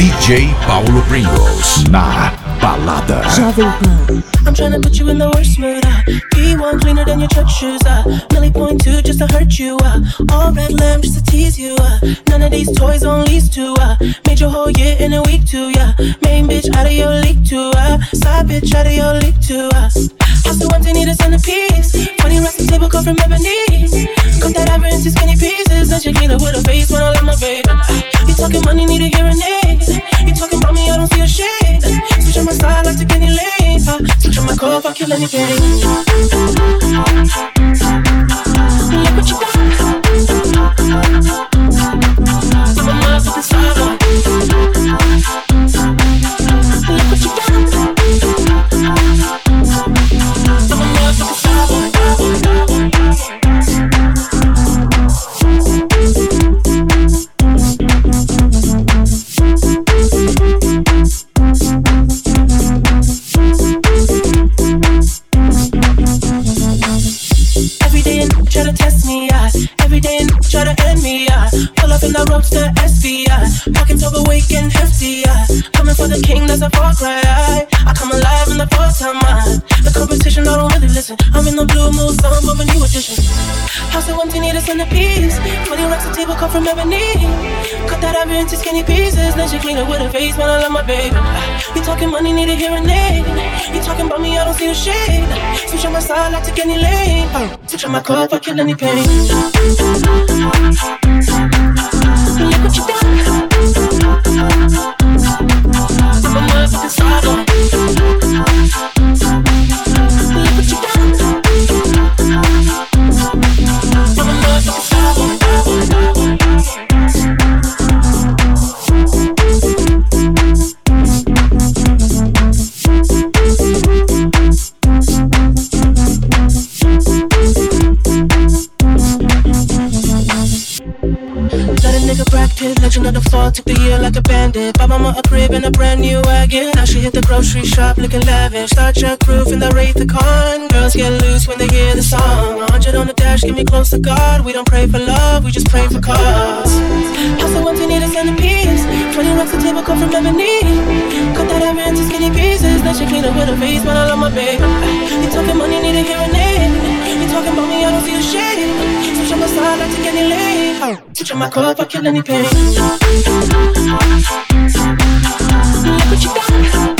DJ Paulo Pringles na balada. Jovem Pan. I'm trying to put you in the worst mood. Uh. P1 cleaner than your church shoes. Uh. Millie point two just to hurt you. Uh. All red lamb just to tease you. Uh. None of these toys on lease to. Uh. Made your whole year in a week too. Yeah. Main bitch out of your league too. Uh. Side bitch out of your league too. Uh. House so empty, need a centerpiece. Funny rest table come from ebony. Cut that ever into skinny pieces. Then she clean up with a face when I love my baby. You talking money, need a hearing aid. You talking about me, I don't see a. Switch on my side, like to get any lane. Switch on my core, if I kill anything. Look what you got. I'm a motherfucking star. For the king, that's a far cry. I, I come alive in the fourth time, man. The competition, I don't really listen. I'm in the blue mood, song of a new edition. House of empty, need a centerpiece. 20 racks a table cut from ebony. Cut that ever into skinny pieces. Then she clean it with her face, man. I love my baby. You talking money, need a hearing aid. You talking about me, I don't see a shade. Switch on my side, like to any lane. Switch on my club, I kill any pain. Grocery shop looking lavish. Start your roof in the Wraith the Con. Girls get loose when they hear the song. 100 on the dash, get me close to God. We don't pray for love, we just pray for cause. House of empty, need a centerpiece. 20 racks a table come from ebony. Cut that ever into skinny pieces. Then she clean up with her face, man, I love my baby. You talking money, need a hearing aid. You talking about me, I don't see a shade. Switch on my side, like to any lane. Oh, switch on my if I kill any pain. Look what you got.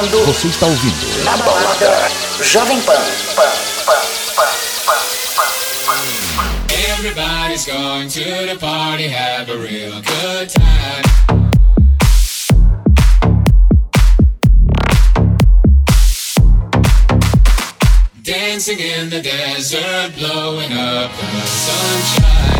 está ouvindo Você está ouvindo na balada Jovem Pan. Pan, pan, pan, pan, pan, pan. Everybody's going to the party, have a real good time. Dancing in the desert, blowing up the sunshine.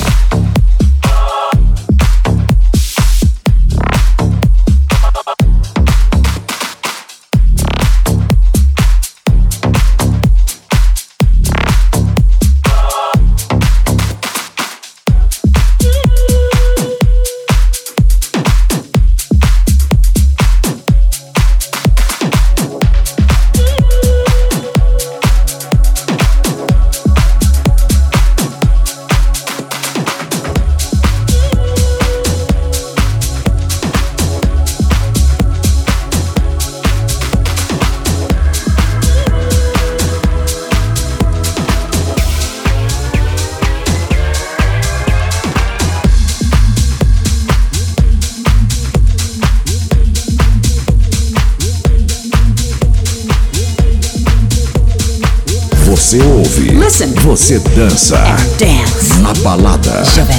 Você dança. Dance. Na balada. Jovem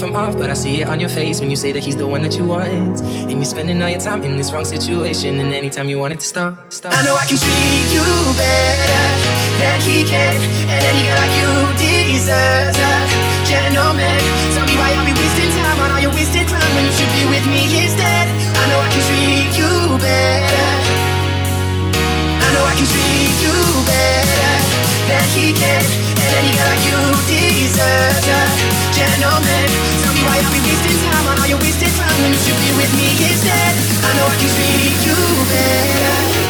from off, but I see it on your face when you say that he's the one that you want. And you're spending all your time in this wrong situation, and anytime you want it to stop, stop. I know I can treat you better than he can, and any guy like you deserves a gentleman. Tell me why I'll be wasting time on all your wasted time when you should be with me instead. I know I can treat you better. I know I can treat you better than he can. Anyhow you deserve just gentlemen Tell me why I've been wasting time. On all your wasted time. When you should be with me instead. I know I can treat you better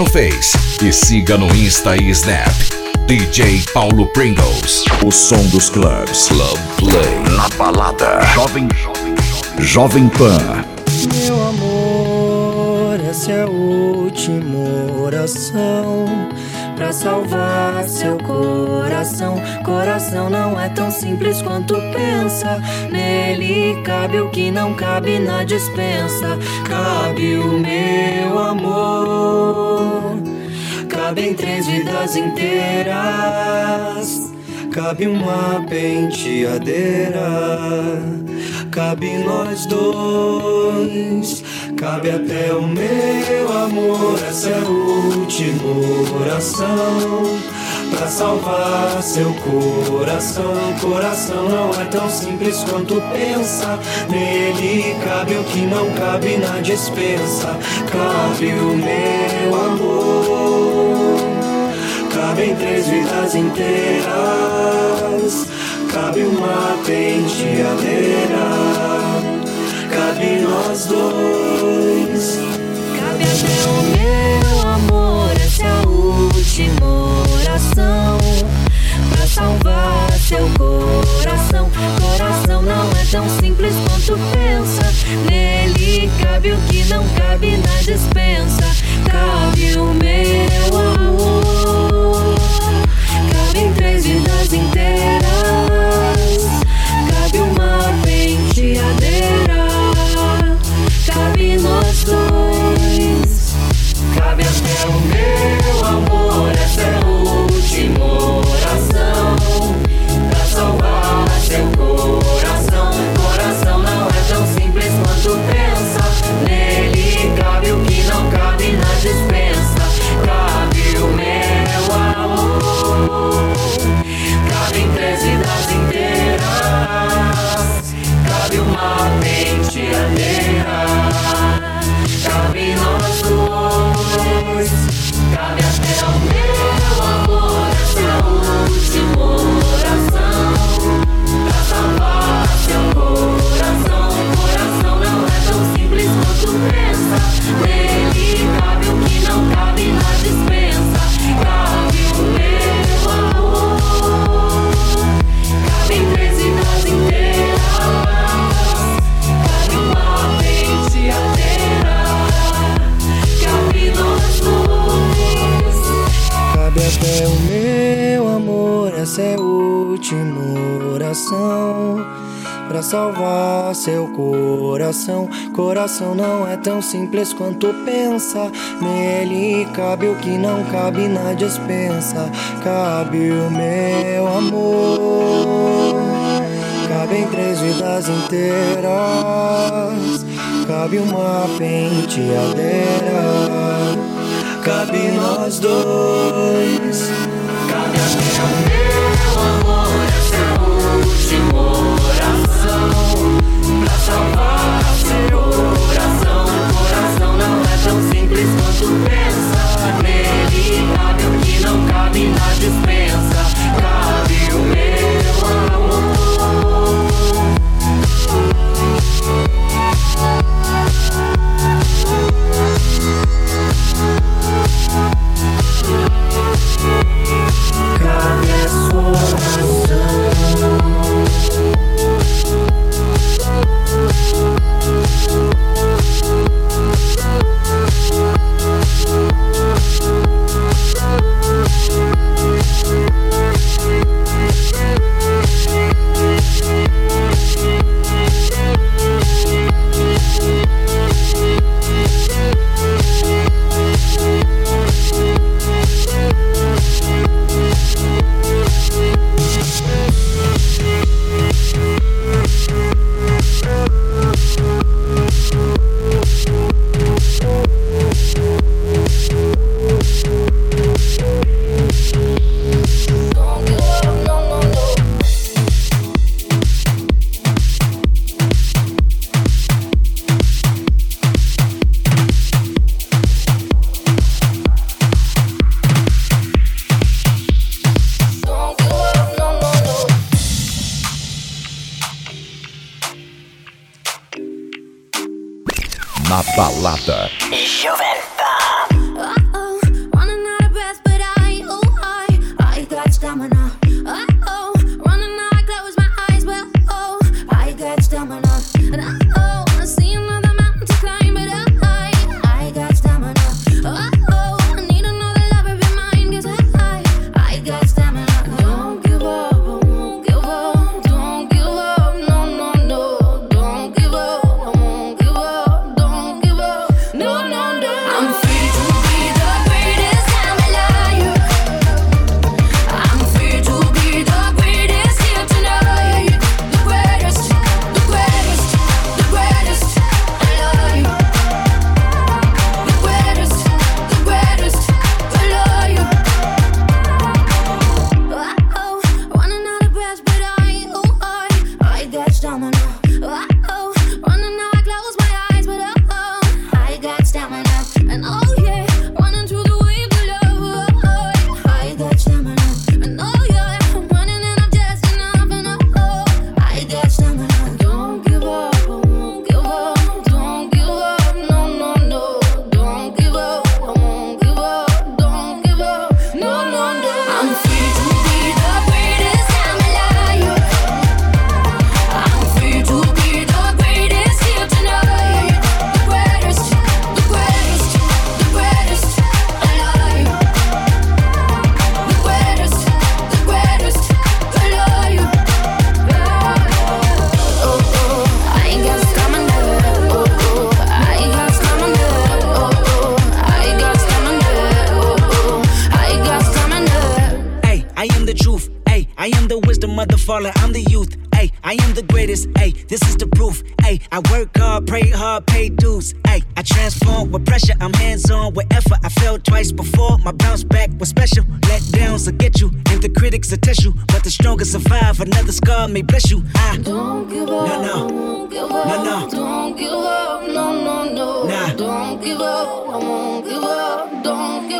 No Face e siga no Insta e Snap. DJ Paulo Pringles. O som dos clubs. Club Play. Na balada. Jovem. Jovem Pan. Meu amor, essa é a última oração pra salvar seu coração. Coração não é tão simples quanto pensa. Nele cabe o que não cabe na dispensa. Cabe o meu amor. Cabem três vidas inteiras. Cabe uma penteadeira. Cabe nós dois, cabe até o meu amor. Essa é a última oração pra salvar seu coração. Coração não é tão simples quanto pensa. Nele cabe o que não cabe na dispensa. Cabe o meu amor, cabem três vidas inteiras. Cabe uma penteadeira, cabe nós dois. Cabe até o meu amor, essa é a última oração. Pra salvar seu coração. Coração não é tão simples quanto pensa. Nele cabe o que não cabe na dispensa. Cabe o meu amor. Coração não é tão simples quanto pensa. Nele cabe o que não cabe na dispensa. Cabe o meu amor. Cabem três vidas inteiras. Cabe uma penteadeira. Cabe nós dois. Cabe até o meu amor. Essa é a última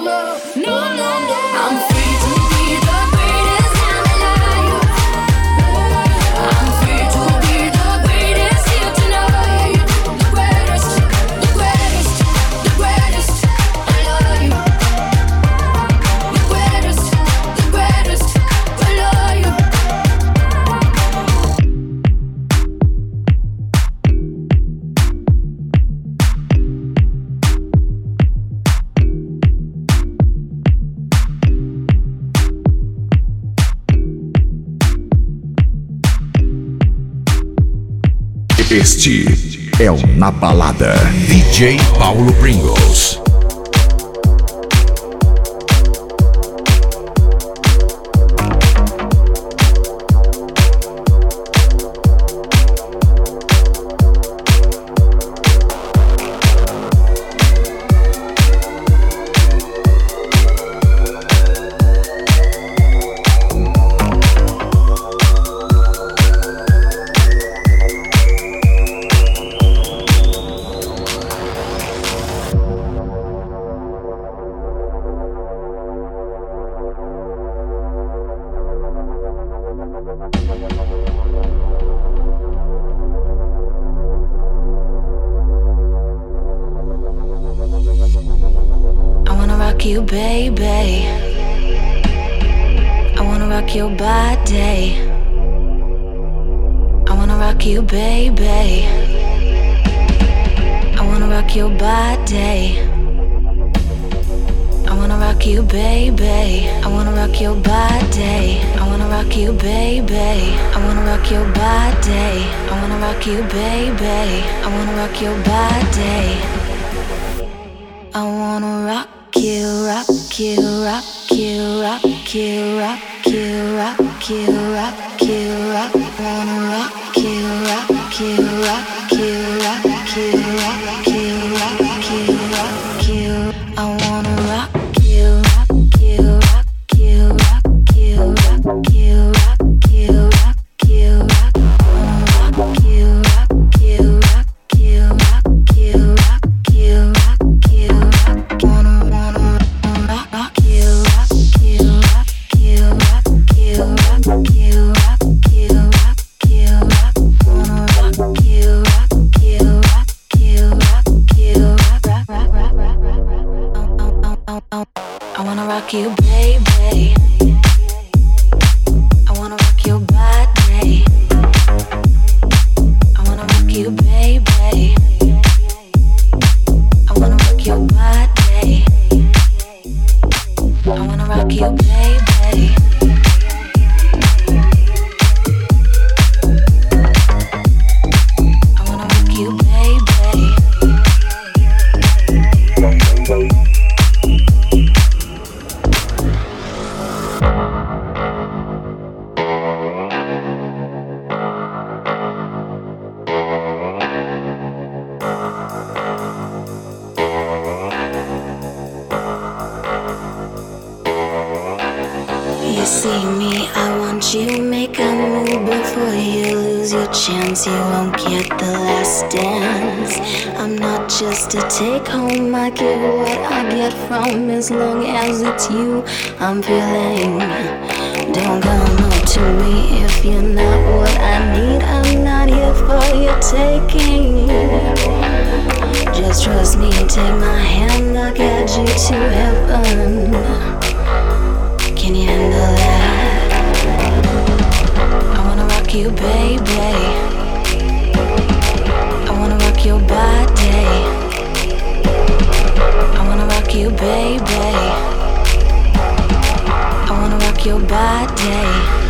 No, no, no. Na Balada. DJ Paulo Pringles. Baby. I wanna rock your body. I wanna rock you, rock you, rock you, rock you, rock you, rock you, rock you, rock. Wanna rock you, rock you, rock you, rock you, rock to me if you're not what I need. I'm not here for your taking. Just trust me, take my hand, I'll get you to heaven. Can you handle that? I wanna rock you, baby. I wanna rock your body. I wanna rock you, baby. I wanna rock your body.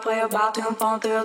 play about them, phone through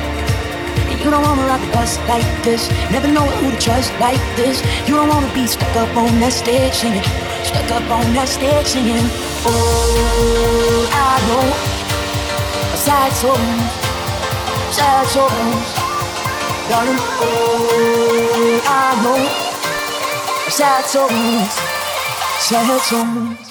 You don't wanna ride the bus like this. Never know who to trust like this. You don't wanna be stuck up on that stage singing. Stuck up on that stage singing. Oh, I know. Sad soul, sad souls. Darling, oh, I know. Sad souls, sad souls.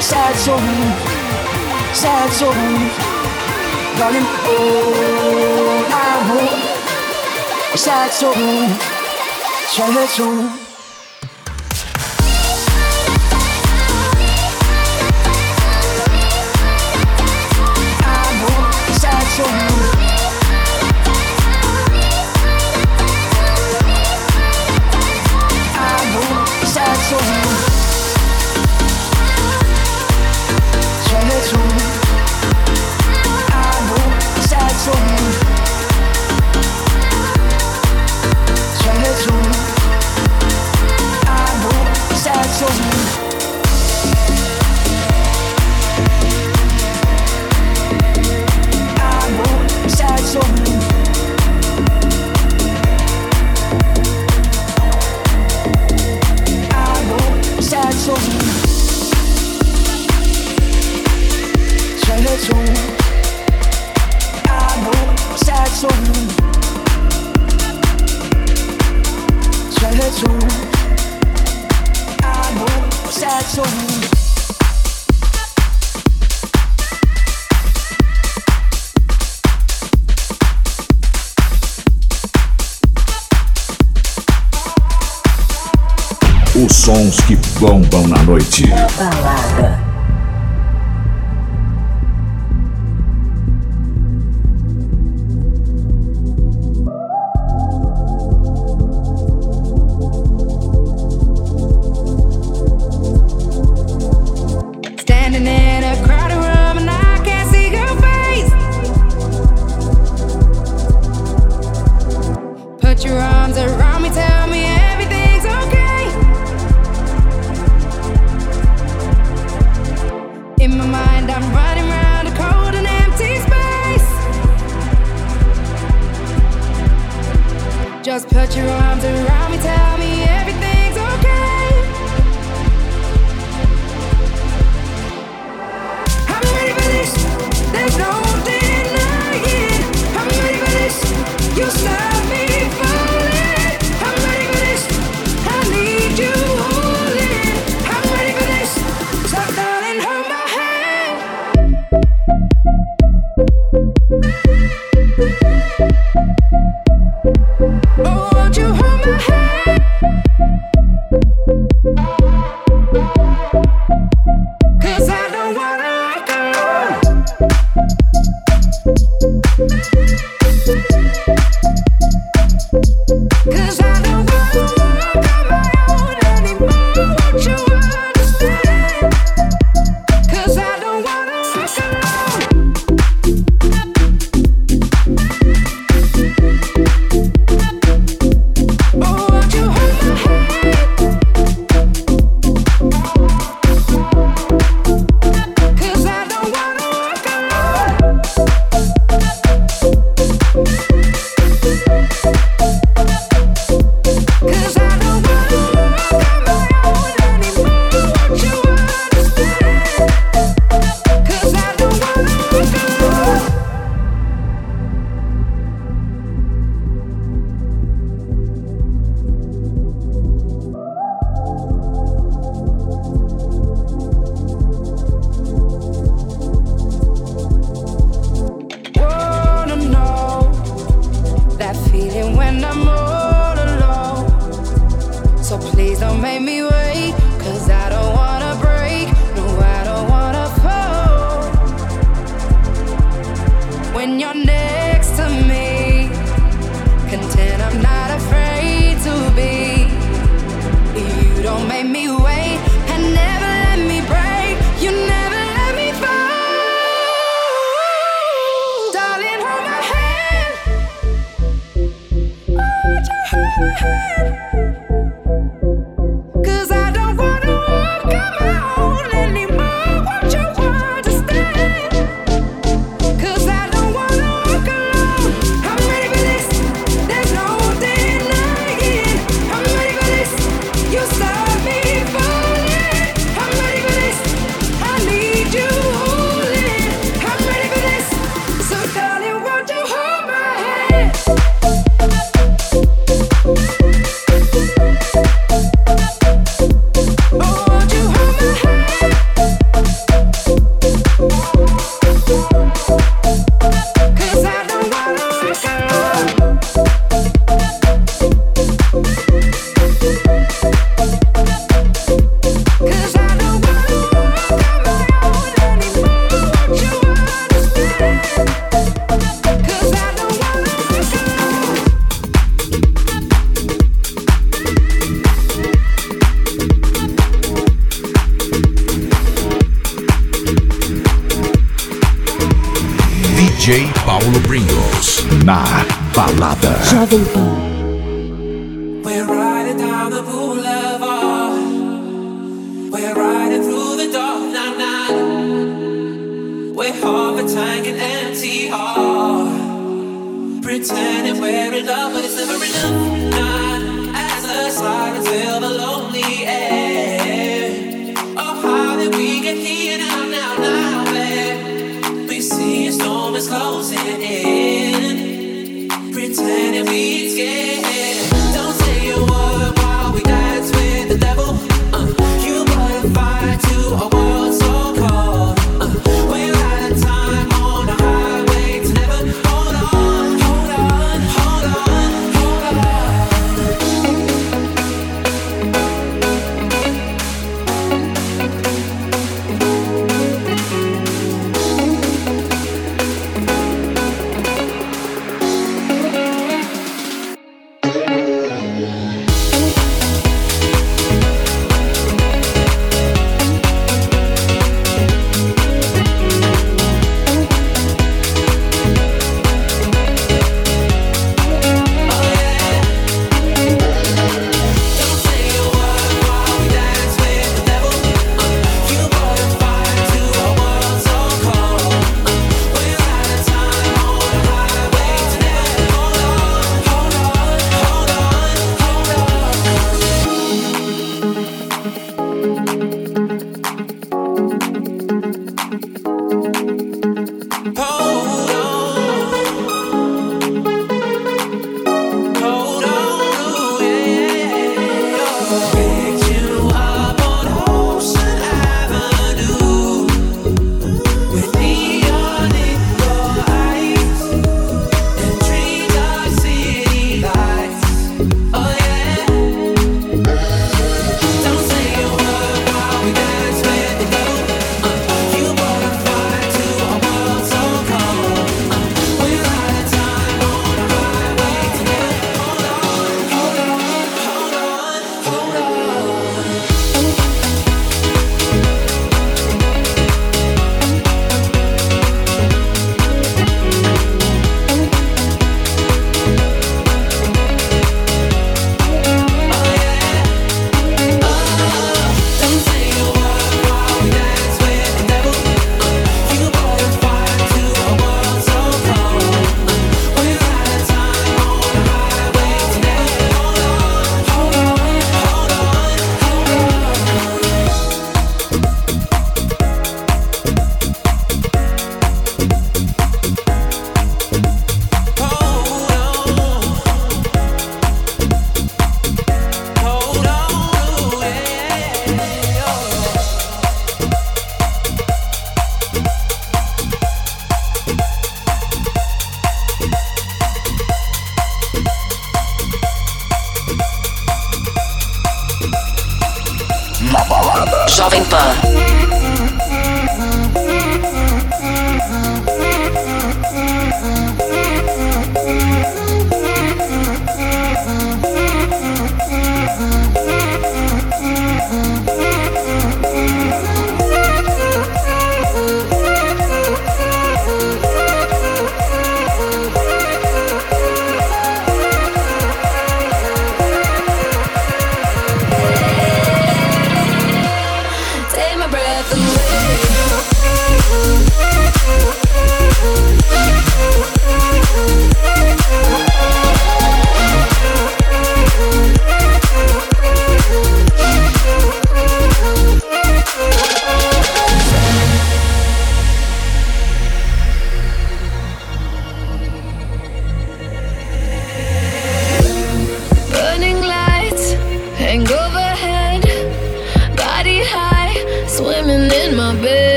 Sad soul, sad soul, darling. Oh, I know, sad soul, sad soul.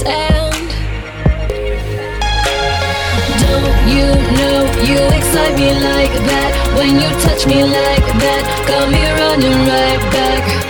sand. Don't you know you excite me like that? When you touch me like that, got me running right back.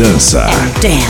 dança. And dance.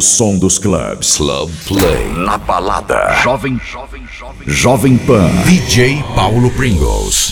O som dos clubes. Club Play. Na balada. Jovem, jovem, jovem. Jovem Pan. DJ Paulo Pringles.